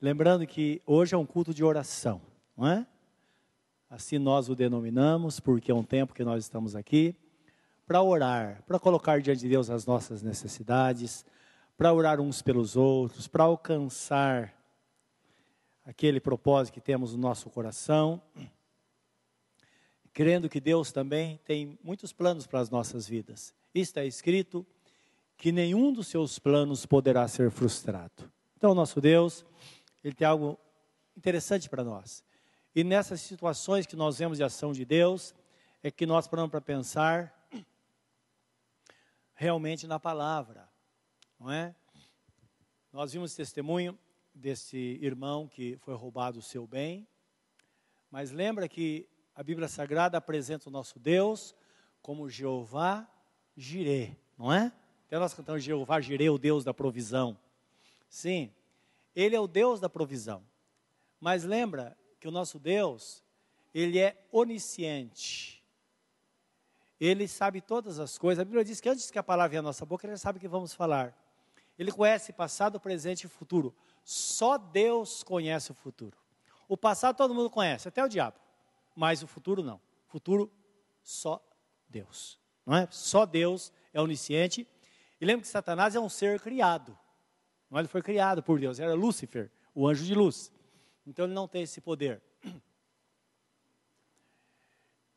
Lembrando que hoje é um culto de oração, não é? Assim nós o denominamos, porque é um tempo que nós estamos aqui para orar, para colocar diante de Deus as nossas necessidades, para orar uns pelos outros, para alcançar aquele propósito que temos no nosso coração, crendo que Deus também tem muitos planos para as nossas vidas. Está escrito que nenhum dos seus planos poderá ser frustrado. Então, nosso Deus, ele tem algo interessante para nós. E nessas situações que nós vemos de ação de Deus, é que nós paramos para pensar realmente na palavra, não é? Nós vimos testemunho desse irmão que foi roubado o seu bem, mas lembra que a Bíblia Sagrada apresenta o nosso Deus como Jeová Jireh, não é? Até nós cantamos Jeová Jireh, o Deus da provisão. Sim, ele é o Deus da provisão. Mas lembra que o nosso Deus, ele é onisciente. Ele sabe todas as coisas. A Bíblia diz que antes que a palavra venha à nossa boca, ele já sabe o que vamos falar. Ele conhece passado, presente e futuro. Só Deus conhece o futuro. O passado todo mundo conhece, até o diabo. Mas o futuro não. Futuro, só Deus. Não é? Só Deus é onisciente. E lembra que Satanás é um ser criado. É? ele foi criado por Deus. Era Lúcifer, o anjo de luz. Então ele não tem esse poder.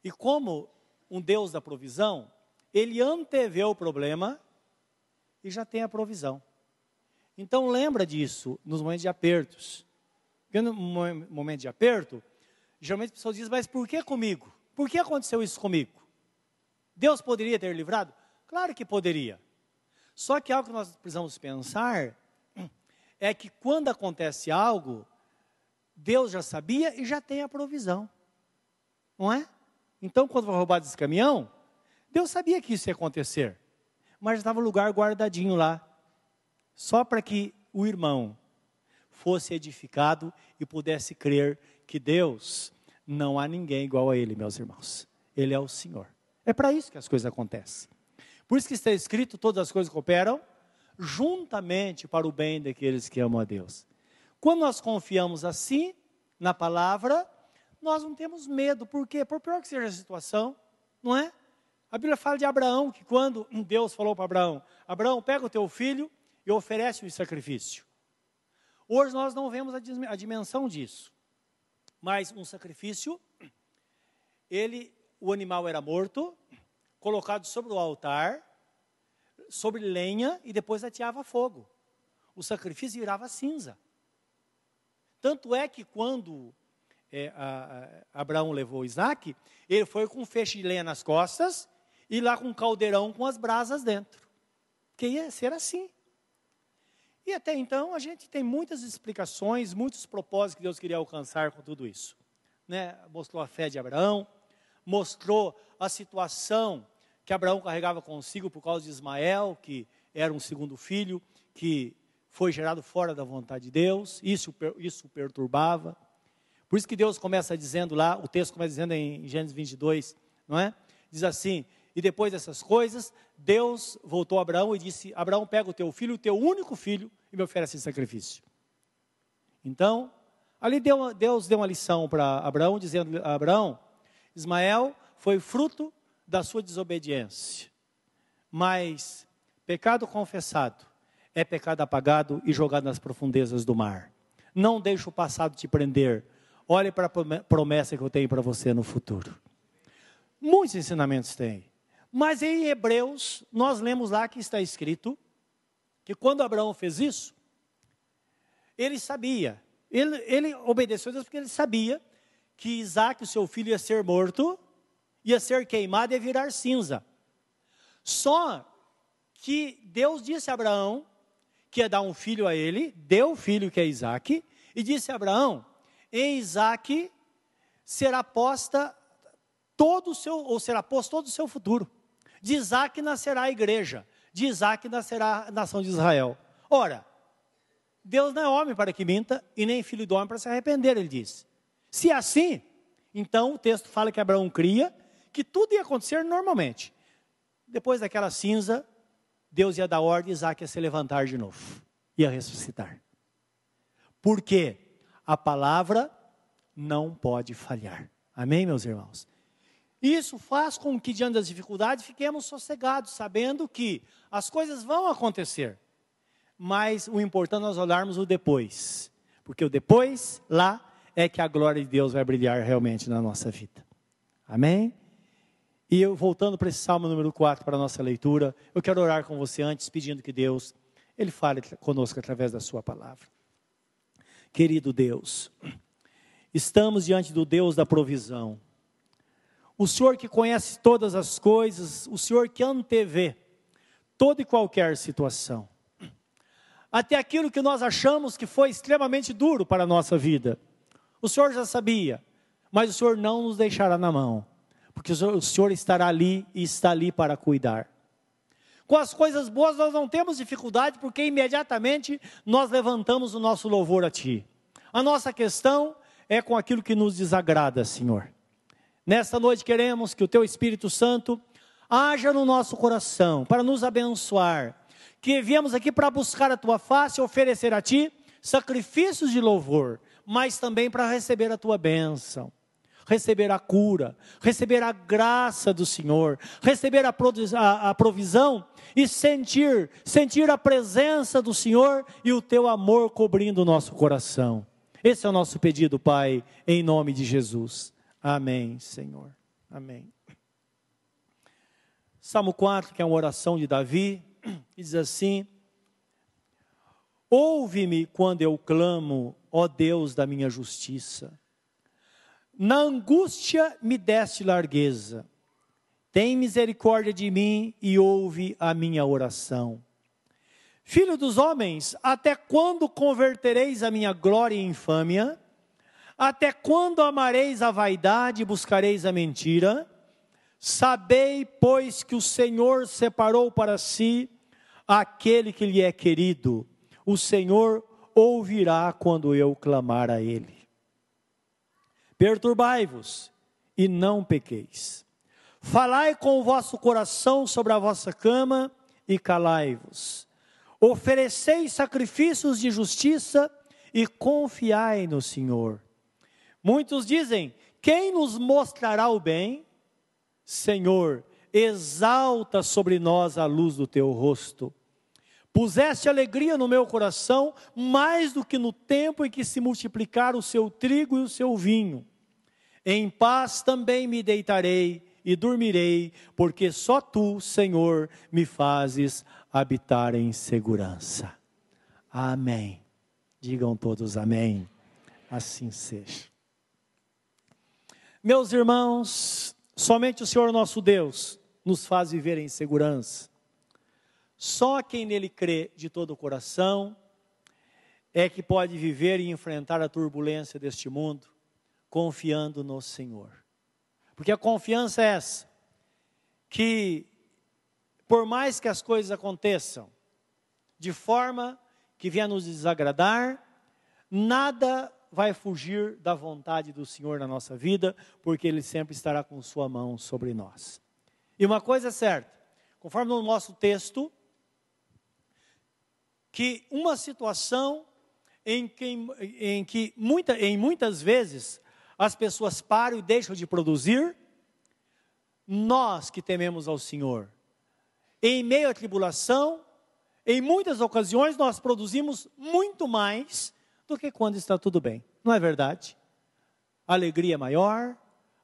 E como um Deus da provisão, ele antevê o problema e já tem a provisão. Então lembra disso nos momentos de apertos. Porque no momento de aperto, geralmente as pessoas dizem, mas por que comigo? Por que aconteceu isso comigo? Deus poderia ter livrado? Claro que poderia. Só que algo que nós precisamos pensar é que quando acontece algo, Deus já sabia e já tem a provisão. Não é? Então, quando foi roubado esse caminhão, Deus sabia que isso ia acontecer, mas estava o lugar guardadinho lá, só para que o irmão fosse edificado e pudesse crer que Deus não há ninguém igual a Ele, meus irmãos. Ele é o Senhor. É para isso que as coisas acontecem. Por isso que está escrito: todas as coisas cooperam juntamente para o bem daqueles que amam a Deus. Quando nós confiamos assim na palavra, nós não temos medo. Por quê? Por pior que seja a situação, não é? A Bíblia fala de Abraão, que quando Deus falou para Abraão: Abraão, pega o teu filho e oferece o sacrifício. Hoje nós não vemos a dimensão disso. Mas um sacrifício, ele, o animal era morto, colocado sobre o altar, sobre lenha e depois ateava fogo. O sacrifício virava cinza. Tanto é que quando é, a, a, Abraão levou Isaac, ele foi com um feixe de lenha nas costas e lá com um caldeirão com as brasas dentro. Que ia ser assim. E até então a gente tem muitas explicações, muitos propósitos que Deus queria alcançar com tudo isso. Né? Mostrou a fé de Abraão, mostrou a situação que Abraão carregava consigo por causa de Ismael, que era um segundo filho, que foi gerado fora da vontade de Deus, isso, isso o perturbava. Por isso que Deus começa dizendo lá, o texto começa dizendo em Gênesis 22, não é? Diz assim: E depois dessas coisas, Deus voltou a Abraão e disse: Abraão, pega o teu filho, o teu único filho, e me oferece esse sacrifício. Então, ali deu, Deus deu uma lição para Abraão, dizendo: Abraão, Ismael foi fruto da sua desobediência, mas pecado confessado é pecado apagado e jogado nas profundezas do mar. Não deixe o passado te prender, Olhe para a promessa que eu tenho para você no futuro. Muitos ensinamentos tem. Mas em Hebreus, nós lemos lá que está escrito que quando Abraão fez isso, ele sabia, ele, ele obedeceu a Deus porque ele sabia que Isaac, o seu filho, ia ser morto, ia ser queimado e virar cinza. Só que Deus disse a Abraão que ia dar um filho a ele, deu o filho que é Isaac, e disse a Abraão em Isaac será posta todo o seu, ou será posto todo o seu futuro. De Isaac nascerá a igreja, de Isaac nascerá a nação de Israel. Ora, Deus não é homem para que minta, e nem filho do homem para se arrepender, ele disse. Se é assim, então o texto fala que Abraão cria que tudo ia acontecer normalmente. Depois daquela cinza, Deus ia dar ordem, Isaac ia se levantar de novo, ia ressuscitar. Porque a palavra não pode falhar. Amém, meus irmãos? Isso faz com que, diante das dificuldades, fiquemos sossegados, sabendo que as coisas vão acontecer. Mas o importante é nós olharmos o depois. Porque o depois, lá, é que a glória de Deus vai brilhar realmente na nossa vida. Amém? E eu, voltando para esse Salmo número 4, para a nossa leitura, eu quero orar com você antes, pedindo que Deus, Ele fale conosco através da sua palavra. Querido Deus, estamos diante do Deus da provisão o Senhor que conhece todas as coisas, o Senhor que antevê toda e qualquer situação. Até aquilo que nós achamos que foi extremamente duro para a nossa vida. O Senhor já sabia, mas o Senhor não nos deixará na mão, porque o Senhor estará ali e está ali para cuidar. Com as coisas boas nós não temos dificuldade, porque imediatamente nós levantamos o nosso louvor a Ti. A nossa questão é com aquilo que nos desagrada, Senhor. Nesta noite queremos que o Teu Espírito Santo haja no nosso coração para nos abençoar. Que viemos aqui para buscar a Tua face e oferecer a Ti sacrifícios de louvor, mas também para receber a Tua bênção receber a cura, receber a graça do Senhor, receber a provisão e sentir, sentir a presença do Senhor e o teu amor cobrindo o nosso coração. Esse é o nosso pedido, Pai, em nome de Jesus. Amém, Senhor. Amém. Salmo 4, que é uma oração de Davi, diz assim: Ouve-me quando eu clamo, ó Deus da minha justiça. Na angústia me deste largueza. Tem misericórdia de mim e ouve a minha oração. Filho dos homens, até quando convertereis a minha glória em infâmia? Até quando amareis a vaidade e buscareis a mentira? Sabei, pois, que o Senhor separou para si aquele que lhe é querido. O Senhor ouvirá quando eu clamar a Ele. Perturbai-vos e não pequeis. Falai com o vosso coração sobre a vossa cama e calai-vos. Oferecei sacrifícios de justiça e confiai no Senhor. Muitos dizem: Quem nos mostrará o bem? Senhor, exalta sobre nós a luz do teu rosto. Puseste alegria no meu coração, mais do que no tempo em que se multiplicaram o seu trigo e o seu vinho. Em paz também me deitarei e dormirei, porque só tu, Senhor, me fazes habitar em segurança. Amém. Digam todos amém. Assim seja. Meus irmãos, somente o Senhor nosso Deus nos faz viver em segurança. Só quem nele crê de todo o coração é que pode viver e enfrentar a turbulência deste mundo, confiando no Senhor. Porque a confiança é essa, que por mais que as coisas aconteçam de forma que venha nos desagradar, nada vai fugir da vontade do Senhor na nossa vida, porque Ele sempre estará com Sua mão sobre nós. E uma coisa é certa, conforme no nosso texto, que uma situação em que, em que muita, em muitas vezes as pessoas param e deixam de produzir, nós que tememos ao Senhor, em meio à tribulação, em muitas ocasiões nós produzimos muito mais do que quando está tudo bem. Não é verdade? A alegria é maior,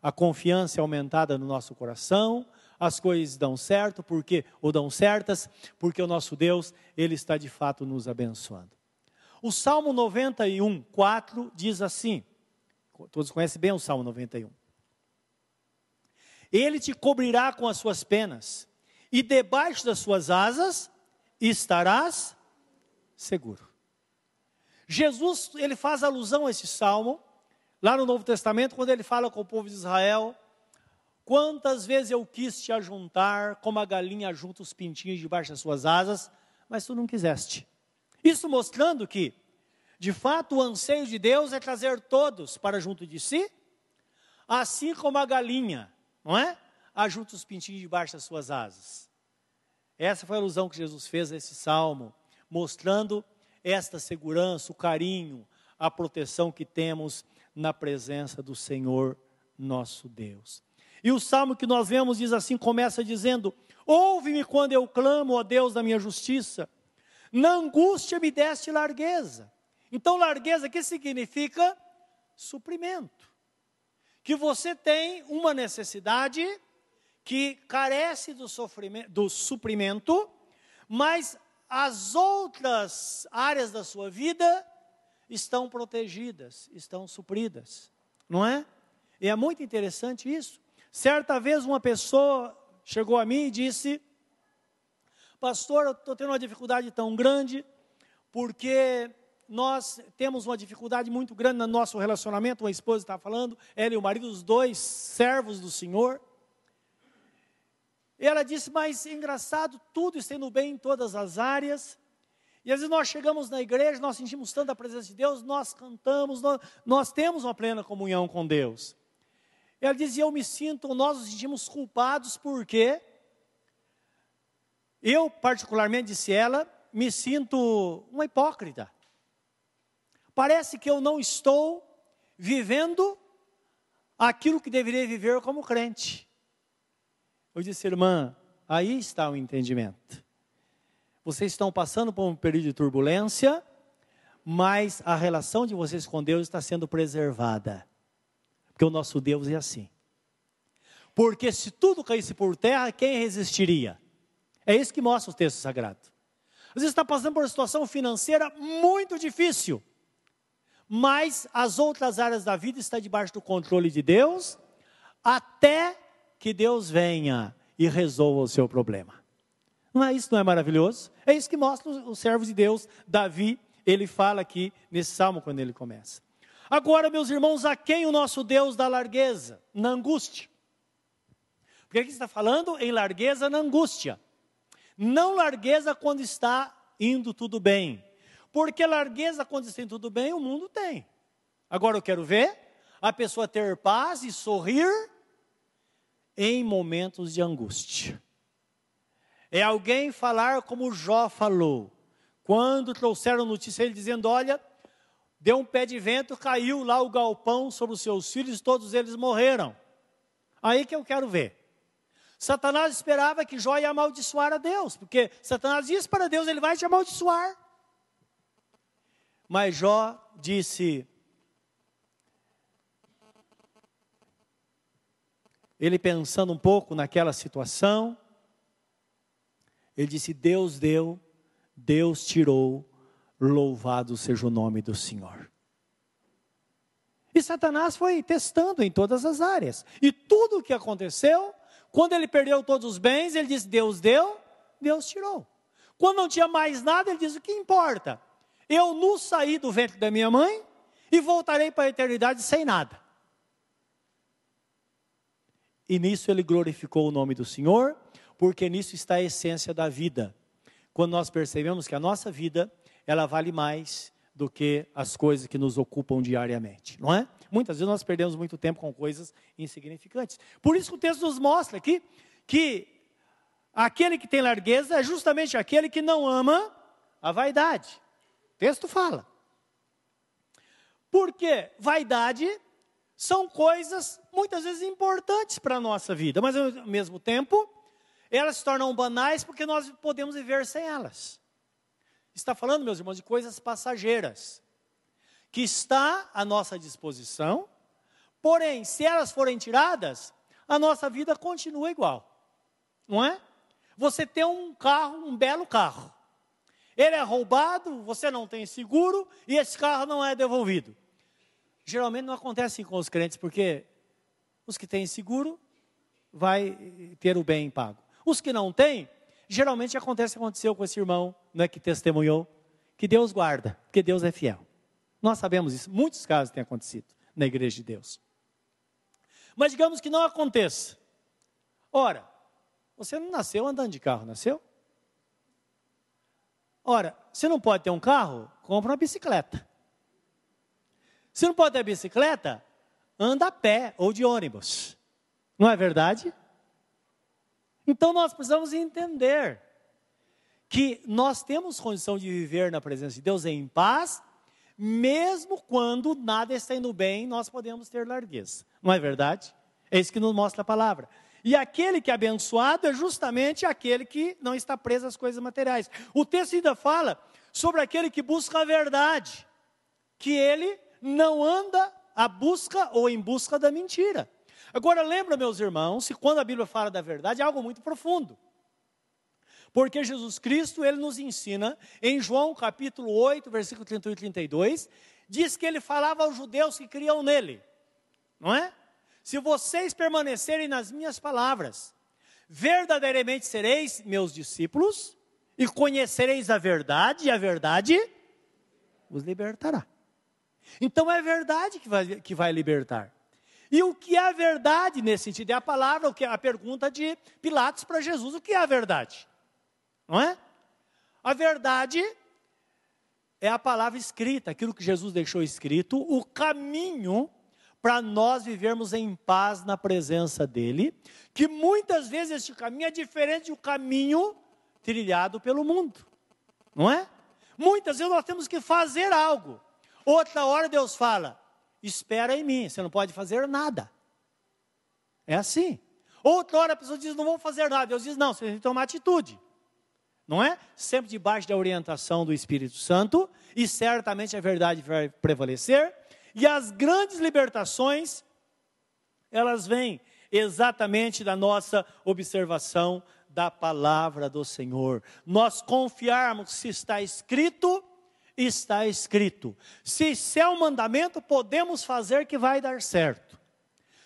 a confiança é aumentada no nosso coração, as coisas dão certo, porque ou dão certas, porque o nosso Deus, ele está de fato nos abençoando. O Salmo 91, 4 diz assim: todos conhecem bem o Salmo 91. Ele te cobrirá com as suas penas, e debaixo das suas asas estarás seguro. Jesus, ele faz alusão a esse salmo, lá no Novo Testamento, quando ele fala com o povo de Israel: Quantas vezes eu quis te ajuntar, como a galinha junta os pintinhos debaixo das suas asas, mas tu não quiseste. Isso mostrando que, de fato, o anseio de Deus é trazer todos para junto de si, assim como a galinha, não é? Ajunta os pintinhos debaixo das suas asas. Essa foi a alusão que Jesus fez a esse salmo, mostrando esta segurança, o carinho, a proteção que temos na presença do Senhor nosso Deus. E o salmo que nós vemos diz assim: começa dizendo: Ouve-me quando eu clamo, ó Deus da minha justiça, na angústia me deste largueza. Então, largueza que significa suprimento. Que você tem uma necessidade que carece do, do suprimento, mas as outras áreas da sua vida estão protegidas, estão supridas, não é? E é muito interessante isso. Certa vez uma pessoa chegou a mim e disse: Pastor, eu estou tendo uma dificuldade tão grande, porque nós temos uma dificuldade muito grande no nosso relacionamento. Uma esposa está falando, ela e o marido, os dois servos do Senhor. E ela disse: Mas engraçado, tudo está indo bem em todas as áreas. E às vezes nós chegamos na igreja, nós sentimos tanta presença de Deus, nós cantamos, nós, nós temos uma plena comunhão com Deus. Ela dizia: Eu me sinto, nós nos sentimos culpados porque eu, particularmente, disse ela, me sinto uma hipócrita. Parece que eu não estou vivendo aquilo que deveria viver como crente. Eu disse, irmã, aí está o entendimento. Vocês estão passando por um período de turbulência, mas a relação de vocês com Deus está sendo preservada. Porque o nosso Deus é assim. Porque se tudo caísse por terra, quem resistiria? É isso que mostra o texto sagrado. Às vezes está passando por uma situação financeira muito difícil, mas as outras áreas da vida estão debaixo do controle de Deus, até que Deus venha e resolva o seu problema. Não é isso, não é maravilhoso? É isso que mostra o servo de Deus, Davi, ele fala aqui nesse salmo quando ele começa. Agora, meus irmãos, a quem o nosso Deus dá largueza? Na angústia. Porque aqui está falando em largueza na angústia. Não largueza quando está indo tudo bem. Porque largueza quando indo tudo bem, o mundo tem. Agora eu quero ver a pessoa ter paz e sorrir em momentos de angústia. É alguém falar como Jó falou. Quando trouxeram notícia ele dizendo: Olha, deu um pé de vento, caiu lá o galpão sobre os seus filhos, todos eles morreram. Aí que eu quero ver. Satanás esperava que Jó ia amaldiçoar a Deus, porque Satanás disse para Deus: Ele vai te amaldiçoar. Mas Jó disse: Ele pensando um pouco naquela situação, ele disse: Deus deu, Deus tirou, louvado seja o nome do Senhor. E Satanás foi testando em todas as áreas. E tudo o que aconteceu quando ele perdeu todos os bens, ele disse: Deus deu, Deus tirou. Quando não tinha mais nada, ele diz: O que importa? Eu não saí do ventre da minha mãe e voltarei para a eternidade sem nada. E nisso ele glorificou o nome do Senhor, porque nisso está a essência da vida. Quando nós percebemos que a nossa vida, ela vale mais do que as coisas que nos ocupam diariamente, não é? Muitas vezes nós perdemos muito tempo com coisas insignificantes. Por isso que o texto nos mostra aqui que aquele que tem largueza é justamente aquele que não ama a vaidade. O texto fala. Porque vaidade são coisas muitas vezes importantes para a nossa vida, mas ao mesmo tempo elas se tornam banais porque nós podemos viver sem elas. Está falando, meus irmãos, de coisas passageiras que está à nossa disposição, porém, se elas forem tiradas, a nossa vida continua igual, não é? Você tem um carro, um belo carro, ele é roubado, você não tem seguro e esse carro não é devolvido. Geralmente não acontece com os crentes, porque os que têm seguro vai ter o bem pago. Os que não têm, geralmente acontece aconteceu com esse irmão, não é que testemunhou, que Deus guarda, porque Deus é fiel. Nós sabemos isso, muitos casos têm acontecido na igreja de Deus. Mas digamos que não aconteça. Ora, você não nasceu andando de carro, nasceu? Ora, você não pode ter um carro? Compra uma bicicleta. Se não pode ter bicicleta, anda a pé ou de ônibus. Não é verdade? Então nós precisamos entender que nós temos condição de viver na presença de Deus em paz mesmo quando nada está indo bem, nós podemos ter largueza. Não é verdade? É isso que nos mostra a palavra. E aquele que é abençoado é justamente aquele que não está preso às coisas materiais. O texto ainda fala sobre aquele que busca a verdade, que ele não anda à busca ou em busca da mentira. Agora lembra, meus irmãos, que quando a Bíblia fala da verdade é algo muito profundo. Porque Jesus Cristo, ele nos ensina, em João capítulo 8, versículo 31 e 32, diz que ele falava aos judeus que criam nele, não é? Se vocês permanecerem nas minhas palavras, verdadeiramente sereis meus discípulos, e conhecereis a verdade, e a verdade os libertará. Então é verdade que vai, que vai libertar. E o que é a verdade nesse sentido? É a palavra, o que é a pergunta de Pilatos para Jesus: o que é a verdade? Não é? A verdade é a palavra escrita, aquilo que Jesus deixou escrito, o caminho para nós vivermos em paz na presença dEle, que muitas vezes este caminho é diferente do caminho trilhado pelo mundo, não é? Muitas vezes nós temos que fazer algo, outra hora Deus fala, espera em mim, você não pode fazer nada. É assim. Outra hora a pessoa diz, não vou fazer nada, Deus diz, não, você tem que tomar atitude não é? Sempre debaixo da orientação do Espírito Santo, e certamente a verdade vai prevalecer, e as grandes libertações, elas vêm exatamente da nossa observação da palavra do Senhor. Nós confiarmos se está escrito, está escrito. Se isso é um mandamento, podemos fazer que vai dar certo.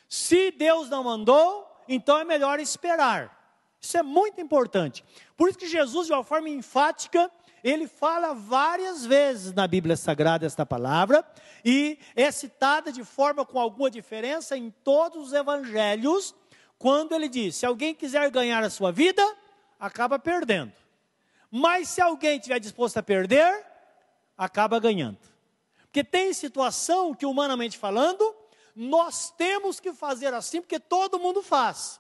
Se Deus não mandou, então é melhor esperar. Isso é muito importante. Por isso que Jesus, de uma forma enfática, ele fala várias vezes na Bíblia Sagrada esta palavra, e é citada de forma com alguma diferença em todos os evangelhos, quando ele diz: se alguém quiser ganhar a sua vida, acaba perdendo. Mas se alguém estiver disposto a perder, acaba ganhando. Porque tem situação que, humanamente falando, nós temos que fazer assim, porque todo mundo faz.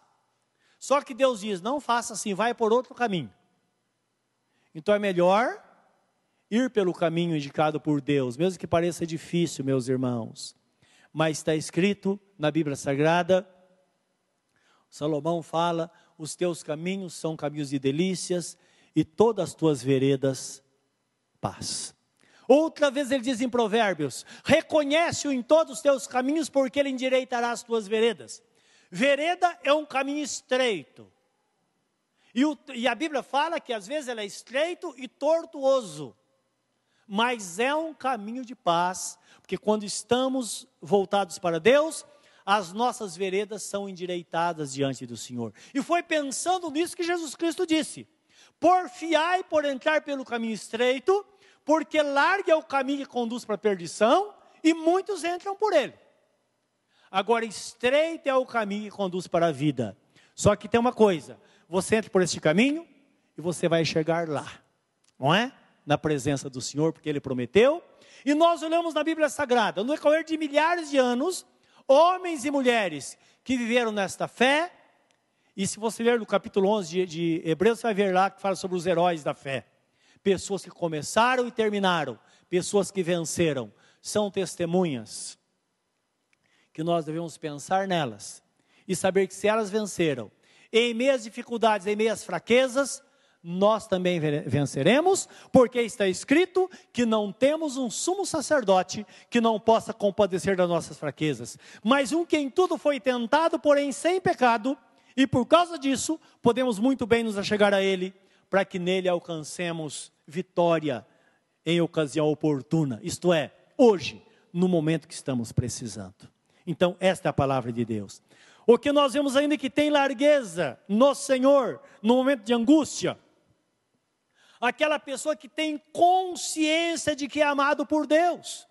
Só que Deus diz: não faça assim, vai por outro caminho. Então é melhor ir pelo caminho indicado por Deus, mesmo que pareça difícil, meus irmãos. Mas está escrito na Bíblia Sagrada, Salomão fala: os teus caminhos são caminhos de delícias e todas as tuas veredas paz. Outra vez ele diz em Provérbios: reconhece-o em todos os teus caminhos, porque ele endireitará as tuas veredas. Vereda é um caminho estreito. E, o, e, a Bíblia fala que às vezes ela é estreito e tortuoso. Mas é um caminho de paz, porque quando estamos voltados para Deus, as nossas veredas são endireitadas diante do Senhor. E foi pensando nisso que Jesus Cristo disse: Porfiai por entrar pelo caminho estreito, porque largo é o caminho que conduz para a perdição, e muitos entram por ele. Agora, estreito é o caminho que conduz para a vida. Só que tem uma coisa: você entra por este caminho e você vai chegar lá, não é? Na presença do Senhor, porque Ele prometeu. E nós olhamos na Bíblia Sagrada, no decorrer de milhares de anos, homens e mulheres que viveram nesta fé. E se você ler no capítulo 11 de, de Hebreus, você vai ver lá que fala sobre os heróis da fé. Pessoas que começaram e terminaram, pessoas que venceram, são testemunhas que nós devemos pensar nelas e saber que se elas venceram, em meias dificuldades, em meias fraquezas, nós também venceremos, porque está escrito que não temos um sumo sacerdote que não possa compadecer das nossas fraquezas, mas um que em tudo foi tentado, porém sem pecado, e por causa disso podemos muito bem nos achegar a Ele, para que nele alcancemos vitória em ocasião oportuna, isto é, hoje, no momento que estamos precisando. Então, esta é a palavra de Deus. O que nós vemos ainda que tem largueza no Senhor, no momento de angústia. Aquela pessoa que tem consciência de que é amado por Deus.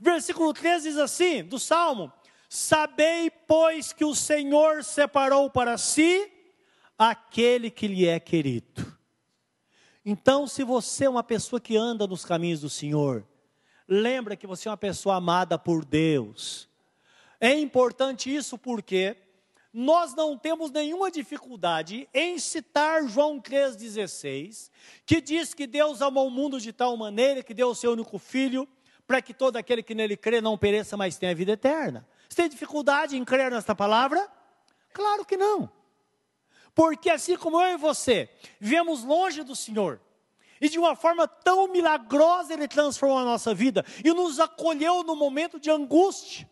Versículo 13 diz assim, do Salmo: Sabei, pois, que o Senhor separou para si aquele que lhe é querido. Então, se você é uma pessoa que anda nos caminhos do Senhor, lembra que você é uma pessoa amada por Deus é importante isso porque nós não temos nenhuma dificuldade em citar João 3,16, que diz que Deus amou o mundo de tal maneira que deu o seu único filho, para que todo aquele que nele crê não pereça, mas tenha vida eterna. Você tem dificuldade em crer nesta palavra? Claro que não. Porque assim como eu e você vivemos longe do Senhor, e de uma forma tão milagrosa Ele transformou a nossa vida e nos acolheu no momento de angústia.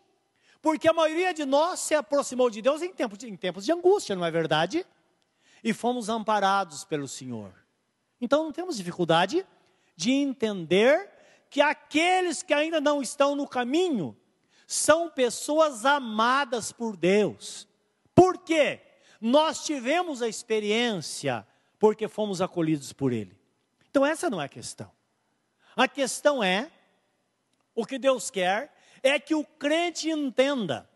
Porque a maioria de nós se aproximou de Deus em tempos de, em tempos de angústia, não é verdade? E fomos amparados pelo Senhor. Então não temos dificuldade de entender que aqueles que ainda não estão no caminho são pessoas amadas por Deus. Por quê? Nós tivemos a experiência porque fomos acolhidos por Ele. Então, essa não é a questão. A questão é: o que Deus quer é que o crente entenda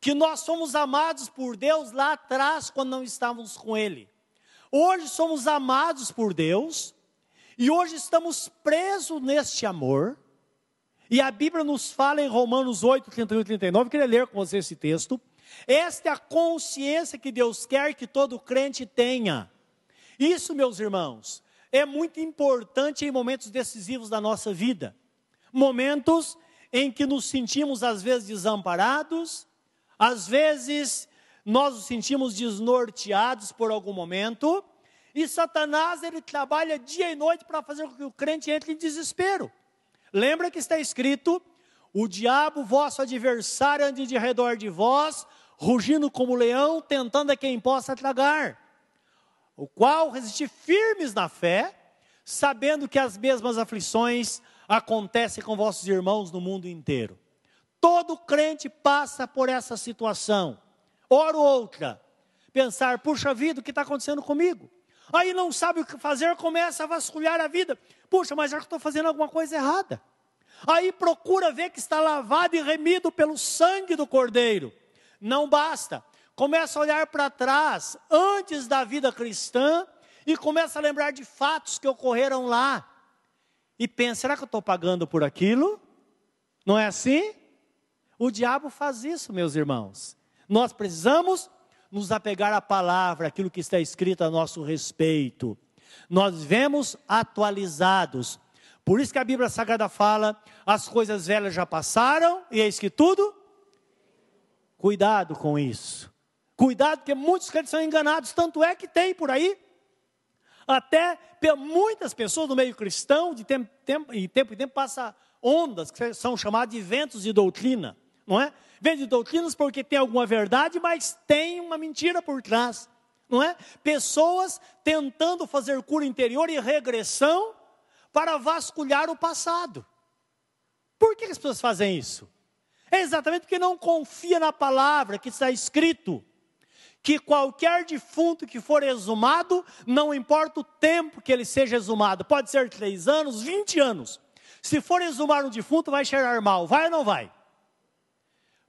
que nós somos amados por Deus lá atrás, quando não estávamos com Ele. Hoje somos amados por Deus, e hoje estamos presos neste amor. E a Bíblia nos fala em Romanos 8, 31 e 39, eu queria ler com você esse texto. Esta é a consciência que Deus quer que todo crente tenha. Isso, meus irmãos, é muito importante em momentos decisivos da nossa vida. Momentos em que nos sentimos às vezes desamparados, às vezes nós nos sentimos desnorteados por algum momento, e Satanás ele trabalha dia e noite para fazer com que o crente entre em desespero. Lembra que está escrito: o diabo, vosso adversário, ande de redor de vós, rugindo como leão, tentando a quem possa tragar o qual resistir firmes na fé, sabendo que as mesmas aflições acontecem com vossos irmãos no mundo inteiro. Todo crente passa por essa situação, hora ou outra, pensar, puxa vida, o que está acontecendo comigo? Aí não sabe o que fazer, começa a vasculhar a vida. Puxa, mas já que estou fazendo alguma coisa errada. Aí procura ver que está lavado e remido pelo sangue do Cordeiro. Não basta começa a olhar para trás, antes da vida cristã, e começa a lembrar de fatos que ocorreram lá. E pensa: será que eu estou pagando por aquilo? Não é assim? O diabo faz isso, meus irmãos. Nós precisamos nos apegar à palavra, aquilo que está escrito a nosso respeito. Nós vivemos atualizados. Por isso que a Bíblia Sagrada fala: as coisas velhas já passaram, e eis que tudo. Cuidado com isso. Cuidado, porque muitos crentes são enganados, tanto é que tem por aí. Até muitas pessoas no meio cristão, de tempo, tempo, em tempo em tempo, passa ondas, que são chamadas de ventos de doutrina, não é? Ventos de doutrinas porque tem alguma verdade, mas tem uma mentira por trás, não é? Pessoas tentando fazer cura interior e regressão para vasculhar o passado. Por que as pessoas fazem isso? É exatamente porque não confia na palavra que está escrito que qualquer defunto que for exumado, não importa o tempo que ele seja exumado, pode ser três anos, vinte anos. Se for exumar um defunto, vai cheirar mal, vai ou não vai?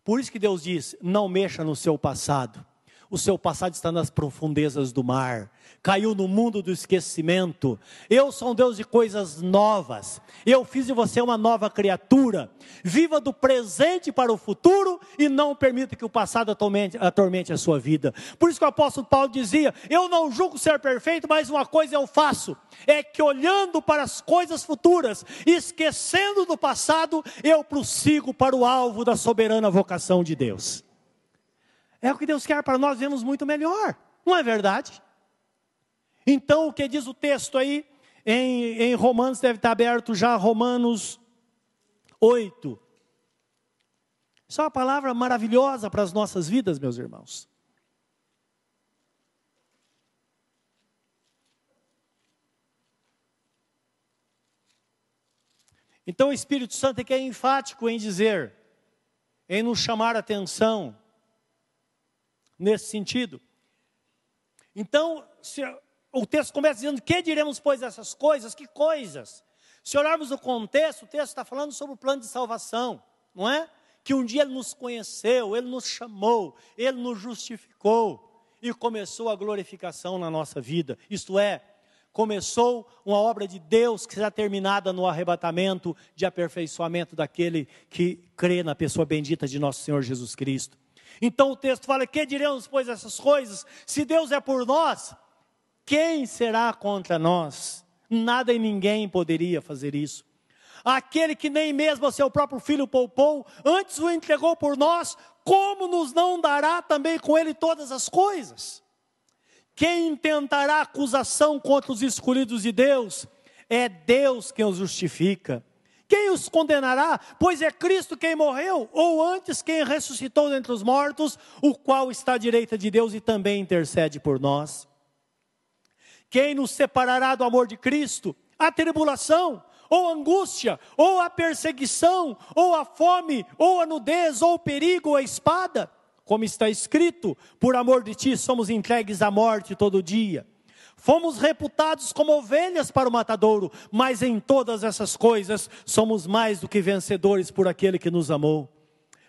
Por isso que Deus diz: não mexa no seu passado. O seu passado está nas profundezas do mar caiu no mundo do esquecimento. Eu sou um Deus de coisas novas. Eu fiz de você uma nova criatura. Viva do presente para o futuro e não permita que o passado atormente, atormente a sua vida. Por isso que o apóstolo Paulo dizia: Eu não julgo ser perfeito, mas uma coisa eu faço: é que olhando para as coisas futuras, esquecendo do passado, eu prossigo para o alvo da soberana vocação de Deus. É o que Deus quer para nós, vemos muito melhor, não é verdade? Então, o que diz o texto aí em, em Romanos, deve estar aberto já, Romanos 8. Isso é uma palavra maravilhosa para as nossas vidas, meus irmãos. Então o Espírito Santo é que é enfático em dizer, em nos chamar a atenção nesse sentido. Então, se, o texto começa dizendo: Que diremos, pois, essas coisas? Que coisas? Se olharmos o contexto, o texto está falando sobre o plano de salvação, não é? Que um dia Ele nos conheceu, Ele nos chamou, Ele nos justificou e começou a glorificação na nossa vida. Isto é, começou uma obra de Deus que será terminada no arrebatamento de aperfeiçoamento daquele que crê na pessoa bendita de nosso Senhor Jesus Cristo. Então o texto fala: Que diremos, pois, essas coisas? Se Deus é por nós, quem será contra nós? Nada e ninguém poderia fazer isso. aquele que nem mesmo a seu próprio filho poupou, antes o entregou por nós, como nos não dará também com ele todas as coisas? Quem intentará acusação contra os escolhidos de Deus? É Deus quem os justifica. Quem os condenará? Pois é Cristo quem morreu, ou antes quem ressuscitou dentre os mortos, o qual está à direita de Deus e também intercede por nós. Quem nos separará do amor de Cristo? A tribulação, ou angústia, ou a perseguição, ou a fome, ou a nudez, ou o perigo, ou a espada. Como está escrito, por amor de ti somos entregues à morte todo dia. Fomos reputados como ovelhas para o matadouro, mas em todas essas coisas somos mais do que vencedores por aquele que nos amou.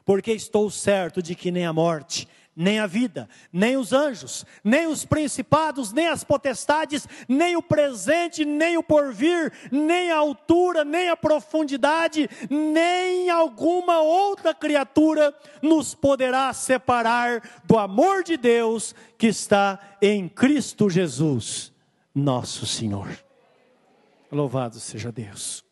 Porque estou certo de que nem a morte, nem a vida, nem os anjos, nem os principados, nem as potestades, nem o presente, nem o porvir, nem a altura, nem a profundidade, nem alguma outra criatura nos poderá separar do amor de Deus que está em Cristo Jesus, nosso Senhor. Louvado seja Deus.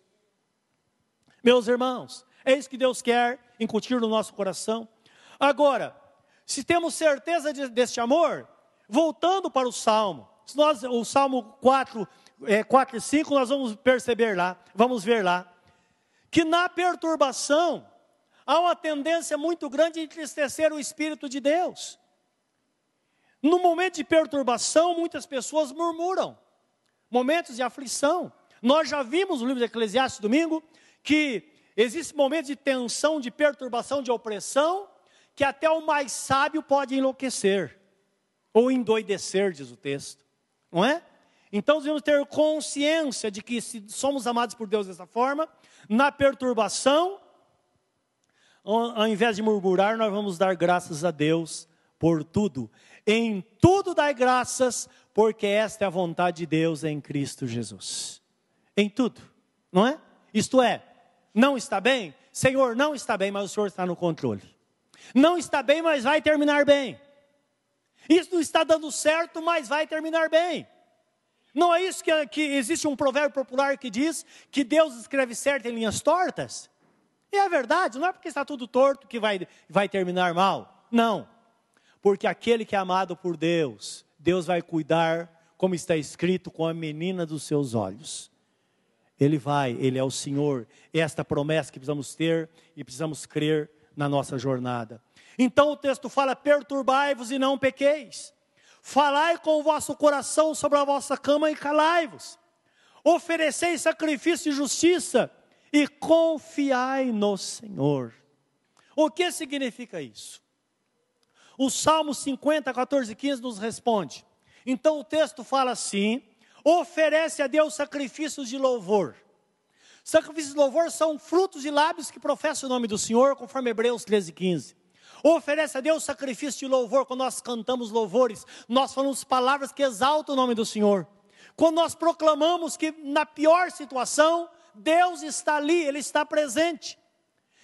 Meus irmãos, é isso que Deus quer incutir no nosso coração. Agora, se temos certeza de, deste amor, voltando para o Salmo, nós, o Salmo 4, é, 4 e 5, nós vamos perceber lá, vamos ver lá, que na perturbação há uma tendência muito grande de entristecer o Espírito de Deus. No momento de perturbação, muitas pessoas murmuram, momentos de aflição. Nós já vimos no livro de Eclesiastes domingo que existe momentos de tensão, de perturbação, de opressão, que até o mais sábio pode enlouquecer ou endoidecer, diz o texto, não é? Então devemos ter consciência de que se somos amados por Deus dessa forma, na perturbação, ao invés de murmurar, nós vamos dar graças a Deus por tudo. Em tudo dai graças, porque esta é a vontade de Deus em Cristo Jesus. Em tudo, não é? Isto é, não está bem? Senhor, não está bem, mas o Senhor está no controle. Não está bem, mas vai terminar bem. Isso não está dando certo, mas vai terminar bem. Não é isso que, que existe um provérbio popular que diz que Deus escreve certo em linhas tortas? E é verdade, não é porque está tudo torto que vai, vai terminar mal. Não. Porque aquele que é amado por Deus, Deus vai cuidar, como está escrito, com a menina dos seus olhos. Ele vai, Ele é o Senhor. Esta promessa que precisamos ter e precisamos crer na nossa jornada. Então o texto fala: perturbai-vos e não pequeis. Falai com o vosso coração sobre a vossa cama e calai-vos. Oferecei sacrifício de justiça e confiai no Senhor. O que significa isso? O Salmo 50, 14 e 15 nos responde. Então o texto fala assim: oferece a Deus sacrifícios de louvor. Sacrifícios de louvor são frutos de lábios que professam o nome do Senhor, conforme Hebreus 13, 15. Oferece a Deus sacrifício de louvor quando nós cantamos louvores, nós falamos palavras que exaltam o nome do Senhor. Quando nós proclamamos que na pior situação, Deus está ali, Ele está presente.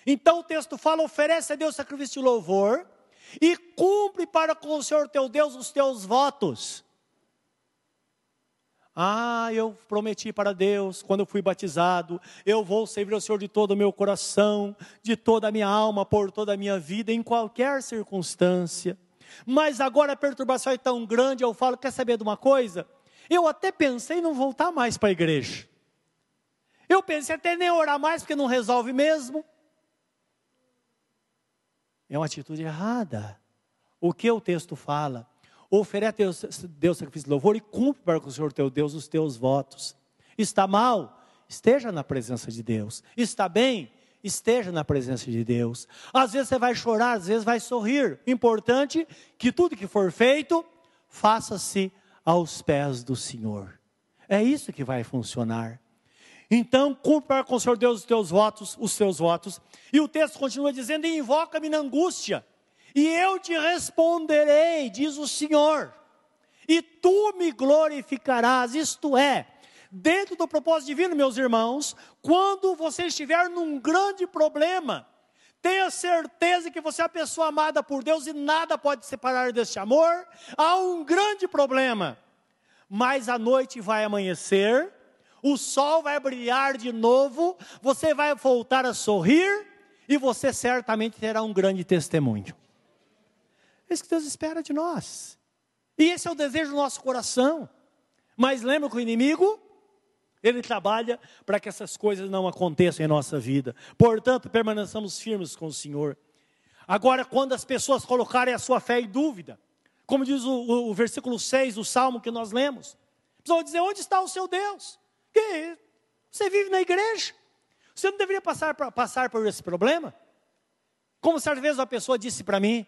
Então o texto fala: oferece a Deus sacrifício de louvor e cumpre para com o Senhor teu Deus os teus votos. Ah, eu prometi para Deus, quando eu fui batizado, eu vou servir ao Senhor de todo o meu coração, de toda a minha alma, por toda a minha vida, em qualquer circunstância. Mas agora a perturbação é tão grande, eu falo, quer saber de uma coisa? Eu até pensei em não voltar mais para a igreja. Eu pensei até nem orar mais, porque não resolve mesmo. É uma atitude errada. O que o texto fala? Oferece a Deus, Deus sacrifício de louvor e cumpre para com o Senhor teu Deus os teus votos. Está mal? Esteja na presença de Deus. Está bem? Esteja na presença de Deus. Às vezes você vai chorar, às vezes vai sorrir. Importante que tudo que for feito, faça-se aos pés do Senhor. É isso que vai funcionar. Então, cumpra com o Senhor Deus os teus votos, os teus votos. E o texto continua dizendo: invoca-me na angústia e eu te responderei, diz o Senhor, e tu me glorificarás, isto é, dentro do propósito divino, meus irmãos, quando você estiver num grande problema, tenha certeza que você é a pessoa amada por Deus e nada pode separar deste amor. Há um grande problema, mas a noite vai amanhecer, o sol vai brilhar de novo, você vai voltar a sorrir e você certamente terá um grande testemunho. É isso que Deus espera de nós. E esse é o desejo do nosso coração. Mas lembra que o inimigo, ele trabalha para que essas coisas não aconteçam em nossa vida. Portanto, permaneçamos firmes com o Senhor. Agora, quando as pessoas colocarem a sua fé em dúvida, como diz o, o, o versículo 6 do Salmo que nós lemos, precisam dizer: onde está o seu Deus? Que você vive na igreja. Você não deveria passar, passar por esse problema? Como certa vez uma pessoa disse para mim: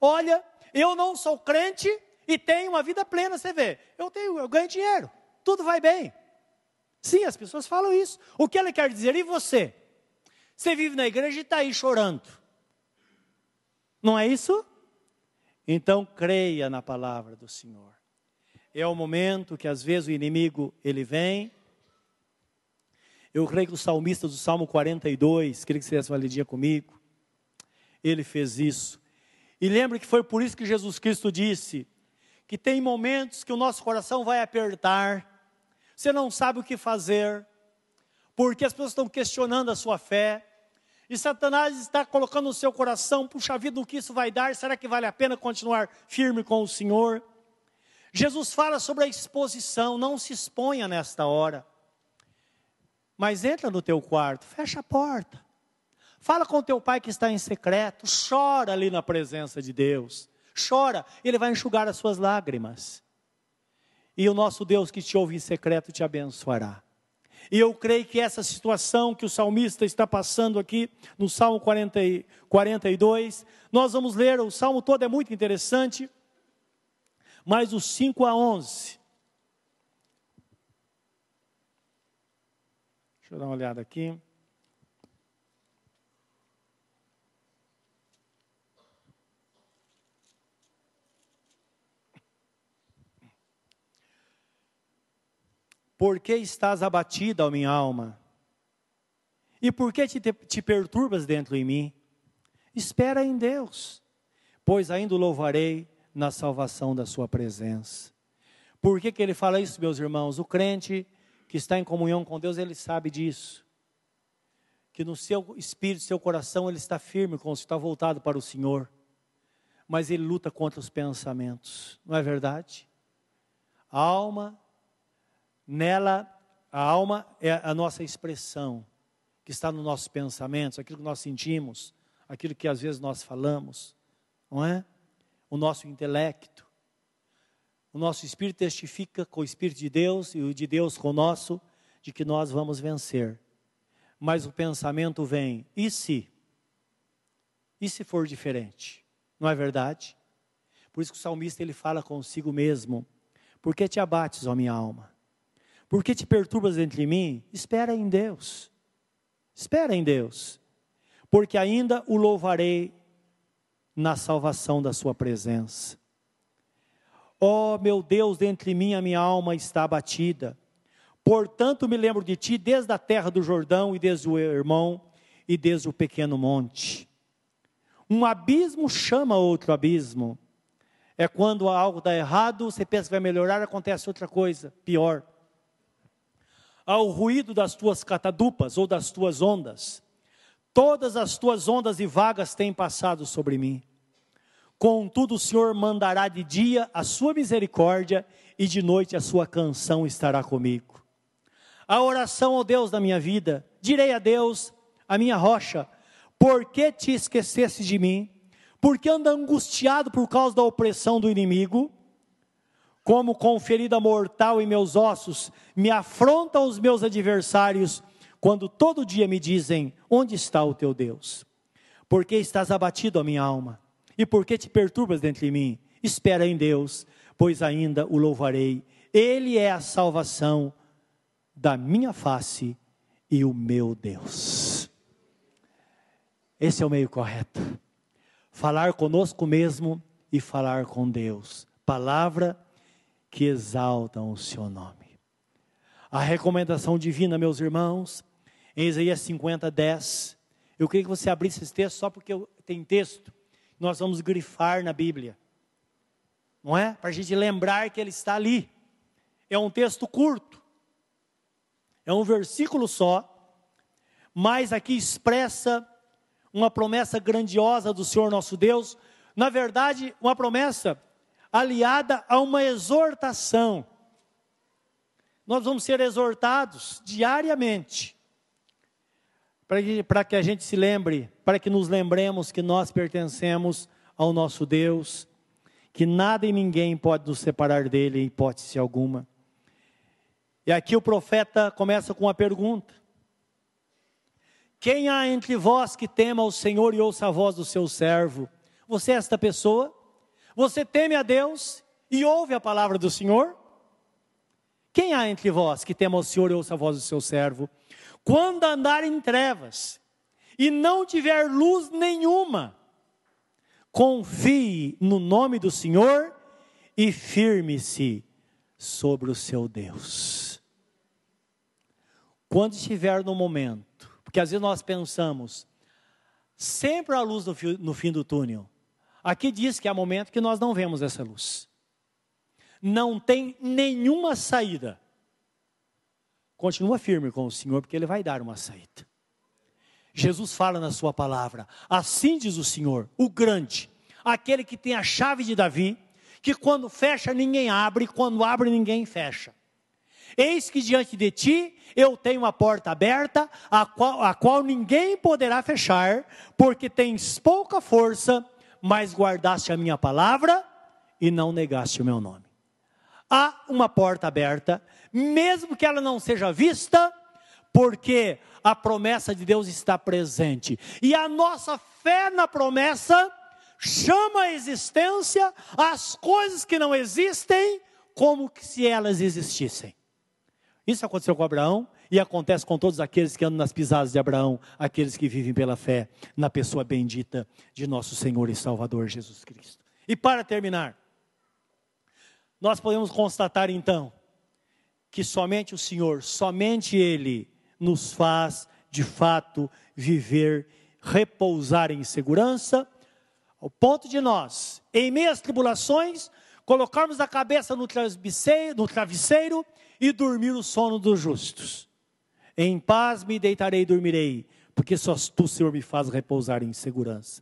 Olha, eu não sou crente e tenho uma vida plena, você vê. Eu tenho, eu ganho dinheiro, tudo vai bem. Sim, as pessoas falam isso. O que ela quer dizer? E você? Você vive na igreja e está aí chorando. Não é isso? Então creia na palavra do Senhor. É o momento que às vezes o inimigo ele vem. Eu creio que o salmista do Salmo 42, queria que você desse uma lidinha comigo. Ele fez isso. E lembre que foi por isso que Jesus Cristo disse que tem momentos que o nosso coração vai apertar, você não sabe o que fazer, porque as pessoas estão questionando a sua fé, e Satanás está colocando no seu coração, puxa vida, o que isso vai dar? Será que vale a pena continuar firme com o Senhor? Jesus fala sobre a exposição, não se exponha nesta hora. Mas entra no teu quarto, fecha a porta. Fala com teu pai que está em secreto, chora ali na presença de Deus. Chora, ele vai enxugar as suas lágrimas. E o nosso Deus que te ouve em secreto te abençoará. E eu creio que essa situação que o salmista está passando aqui, no Salmo 40, 42, nós vamos ler, o salmo todo é muito interessante, mas os 5 a 11. Deixa eu dar uma olhada aqui. Por que estás abatida, ó minha alma? E por que te, te perturbas dentro em mim? Espera em Deus, pois ainda o louvarei na salvação da sua presença. Por que, que ele fala isso, meus irmãos? O crente que está em comunhão com Deus, ele sabe disso. Que no seu espírito, seu coração, ele está firme, como está voltado para o Senhor. Mas ele luta contra os pensamentos, não é verdade? A alma Nela, a alma é a nossa expressão, que está nos nossos pensamentos, aquilo que nós sentimos, aquilo que às vezes nós falamos, não é? O nosso intelecto. O nosso espírito testifica com o espírito de Deus e o de Deus com o nosso, de que nós vamos vencer. Mas o pensamento vem, e se? E se for diferente? Não é verdade? Por isso que o salmista ele fala consigo mesmo: Por que te abates, ó minha alma? Por que te perturbas dentro de mim? Espera em Deus. Espera em Deus. Porque ainda o louvarei na salvação da sua presença. Ó oh, meu Deus, dentro de mim a minha alma está abatida. Portanto, me lembro de ti desde a terra do Jordão e desde o irmão e desde o pequeno monte. Um abismo chama outro abismo. É quando algo dá errado, você pensa que vai melhorar, acontece outra coisa, pior ao ruído das tuas catadupas ou das tuas ondas. Todas as tuas ondas e vagas têm passado sobre mim. Contudo, o Senhor mandará de dia a sua misericórdia e de noite a sua canção estará comigo. A oração, ó Deus da minha vida, direi a Deus, a minha rocha, por que te esqueceste de mim? Porque anda angustiado por causa da opressão do inimigo? Como com ferida mortal em meus ossos, me afrontam os meus adversários, quando todo dia me dizem: Onde está o teu Deus? Por que estás abatido, a minha alma? E por que te perturbas dentro de mim? Espera em Deus, pois ainda o louvarei. Ele é a salvação da minha face e o meu Deus. Esse é o meio correto. Falar conosco mesmo e falar com Deus. Palavra que exaltam o seu nome. A recomendação divina, meus irmãos, em Isaías 50, 10. Eu queria que você abrisse esse texto só porque tem texto. Nós vamos grifar na Bíblia. Não é? Para a gente lembrar que ele está ali. É um texto curto. é um versículo só, mas aqui expressa uma promessa grandiosa do Senhor nosso Deus, na verdade, uma promessa aliada a uma exortação. Nós vamos ser exortados diariamente, para que, para que a gente se lembre, para que nos lembremos que nós pertencemos ao nosso Deus, que nada e ninguém pode nos separar dele, em hipótese alguma. E aqui o profeta começa com uma pergunta: Quem há entre vós que tema o Senhor e ouça a voz do seu servo? Você é esta pessoa? Você teme a Deus e ouve a palavra do Senhor? Quem há entre vós que tema o Senhor e ouça a voz do seu servo? Quando andar em trevas e não tiver luz nenhuma, confie no nome do Senhor e firme-se sobre o seu Deus. Quando estiver no momento, porque às vezes nós pensamos, sempre a luz no fim do túnel. Aqui diz que há momento que nós não vemos essa luz. Não tem nenhuma saída. Continua firme com o Senhor, porque Ele vai dar uma saída. Jesus fala na Sua palavra: assim diz o Senhor, o grande, aquele que tem a chave de Davi, que quando fecha ninguém abre, quando abre ninguém fecha. Eis que diante de ti eu tenho uma porta aberta, a qual, a qual ninguém poderá fechar, porque tens pouca força mas guardaste a minha palavra e não negaste o meu nome. Há uma porta aberta, mesmo que ela não seja vista, porque a promessa de Deus está presente. E a nossa fé na promessa chama a existência as coisas que não existem como se elas existissem. Isso aconteceu com Abraão e acontece com todos aqueles que andam nas pisadas de Abraão, aqueles que vivem pela fé na pessoa bendita de nosso Senhor e Salvador Jesus Cristo. E para terminar, nós podemos constatar então que somente o Senhor, somente Ele nos faz de fato viver, repousar em segurança, ao ponto de nós, em meias tribulações, colocarmos a cabeça no travesseiro, no travesseiro e dormir o sono dos justos. Em paz me deitarei e dormirei, porque só tu, Senhor, me faz repousar em segurança.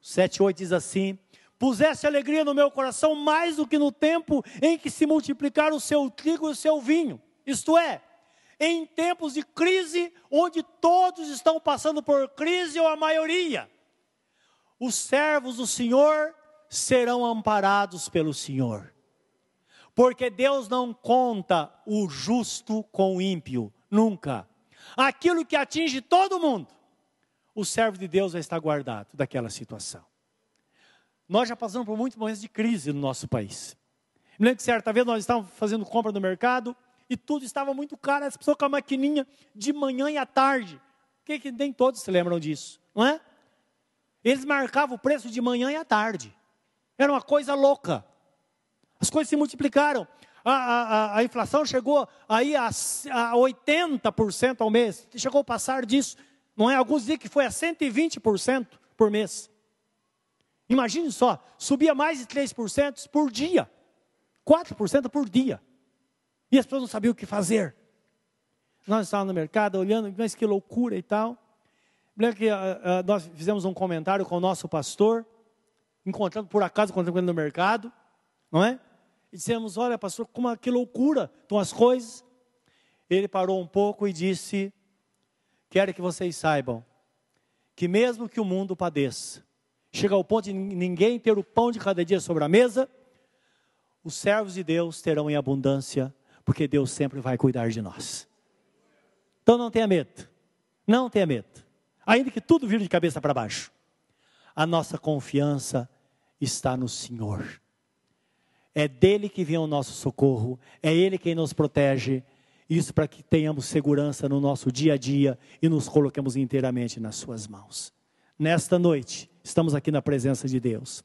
7, 8 diz assim: Puseste alegria no meu coração mais do que no tempo em que se multiplicaram o seu trigo e o seu vinho. Isto é, em tempos de crise, onde todos estão passando por crise, ou a maioria, os servos do Senhor serão amparados pelo Senhor. Porque Deus não conta o justo com o ímpio, nunca. Aquilo que atinge todo mundo, o servo de Deus vai estar guardado daquela situação. Nós já passamos por muitos momentos de crise no nosso país. Me lembro que certa vez nós estávamos fazendo compra no mercado e tudo estava muito caro, as pessoas com a maquininha de manhã e à tarde. Que, que nem todos se lembram disso, não é? Eles marcavam o preço de manhã e à tarde. Era uma coisa louca. As coisas se multiplicaram. A, a, inflação chegou aí a, a 80% ao mês. Chegou a passar disso. Não é? Alguns dizem que foi a 120% por mês. Imagine só, subia mais de 3% por dia. 4% por dia. E as pessoas não sabiam o que fazer. Nós estávamos no mercado olhando, mas que loucura e tal. Lembra que uh, uh, nós fizemos um comentário com o nosso pastor, encontrando por acaso, encontrando ele no mercado, não é? E dissemos: Olha, pastor, como, que loucura estão as coisas. Ele parou um pouco e disse: Quero que vocês saibam que, mesmo que o mundo padeça, chega ao ponto de ninguém ter o pão de cada dia sobre a mesa, os servos de Deus terão em abundância, porque Deus sempre vai cuidar de nós. Então não tenha medo, não tenha medo, ainda que tudo vire de cabeça para baixo, a nossa confiança está no Senhor. É dele que vem o nosso socorro, é ele quem nos protege. Isso para que tenhamos segurança no nosso dia a dia e nos coloquemos inteiramente nas suas mãos. Nesta noite, estamos aqui na presença de Deus.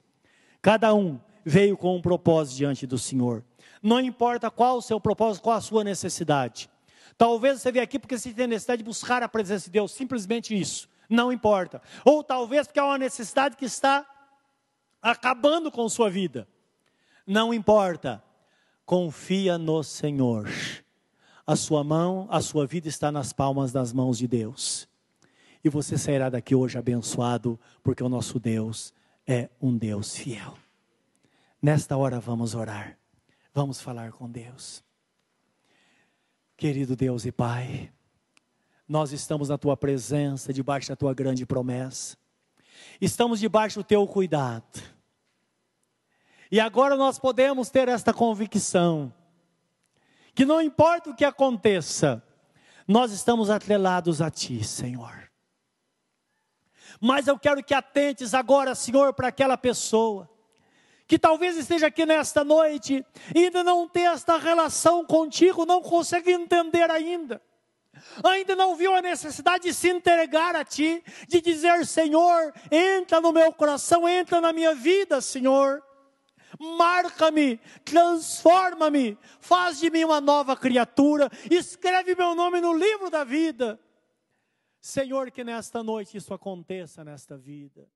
Cada um veio com um propósito diante do Senhor. Não importa qual o seu propósito, qual a sua necessidade. Talvez você veja aqui porque você tem necessidade de buscar a presença de Deus, simplesmente isso. Não importa. Ou talvez porque é uma necessidade que está acabando com sua vida. Não importa. Confia no Senhor. a sua mão, a sua vida está nas palmas das mãos de Deus. E você sairá daqui hoje abençoado, porque o nosso Deus é um Deus fiel. Nesta hora vamos orar, vamos falar com Deus. Querido Deus e Pai, nós estamos na tua presença, debaixo da tua grande promessa, estamos debaixo do teu cuidado, e agora nós podemos ter esta convicção que não importa o que aconteça, nós estamos atrelados a Ti, Senhor. Mas eu quero que atentes agora, Senhor, para aquela pessoa que talvez esteja aqui nesta noite e ainda não tem esta relação contigo, não consegue entender ainda. Ainda não viu a necessidade de se entregar a Ti, de dizer: Senhor, entra no meu coração, entra na minha vida, Senhor marca-me, transforma-me, faz de mim uma nova criatura, escreve meu nome no livro da vida. Senhor, que nesta noite isso aconteça nesta vida.